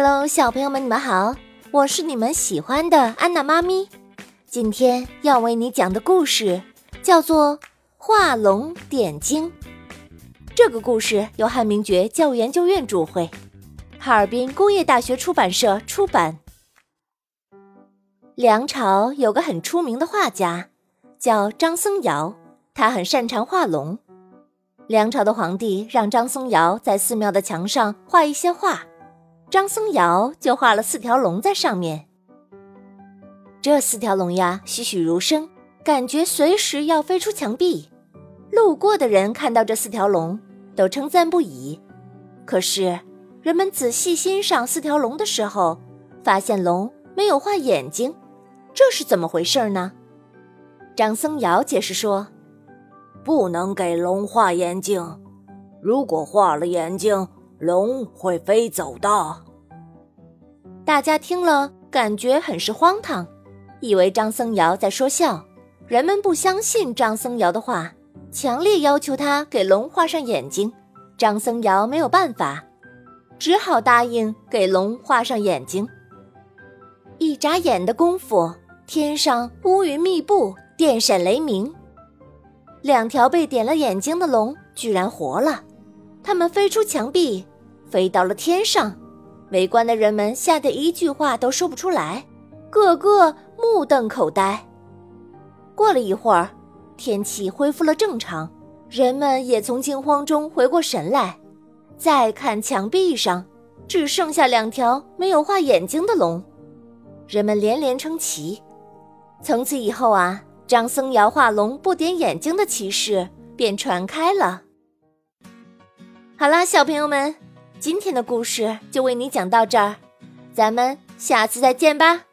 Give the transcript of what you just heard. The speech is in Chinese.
Hello，小朋友们，你们好，我是你们喜欢的安娜妈咪。今天要为你讲的故事叫做《画龙点睛》。这个故事由汉明觉教育研究院主绘，哈尔滨工业大学出版社出版。梁朝有个很出名的画家，叫张僧繇，他很擅长画龙。梁朝的皇帝让张僧繇在寺庙的墙上画一些画。张僧繇就画了四条龙在上面。这四条龙呀，栩栩如生，感觉随时要飞出墙壁。路过的人看到这四条龙，都称赞不已。可是，人们仔细欣赏四条龙的时候，发现龙没有画眼睛，这是怎么回事呢？张僧繇解释说：“不能给龙画眼睛，如果画了眼睛。”龙会飞走的。大家听了，感觉很是荒唐，以为张僧繇在说笑。人们不相信张僧繇的话，强烈要求他给龙画上眼睛。张僧繇没有办法，只好答应给龙画上眼睛。一眨眼的功夫，天上乌云密布，电闪雷鸣，两条被点了眼睛的龙居然活了。他们飞出墙壁，飞到了天上，围观的人们吓得一句话都说不出来，个个目瞪口呆。过了一会儿，天气恢复了正常，人们也从惊慌中回过神来。再看墙壁上，只剩下两条没有画眼睛的龙，人们连连称奇。从此以后啊，张僧繇画龙不点眼睛的奇事便传开了。好啦，小朋友们，今天的故事就为你讲到这儿，咱们下次再见吧。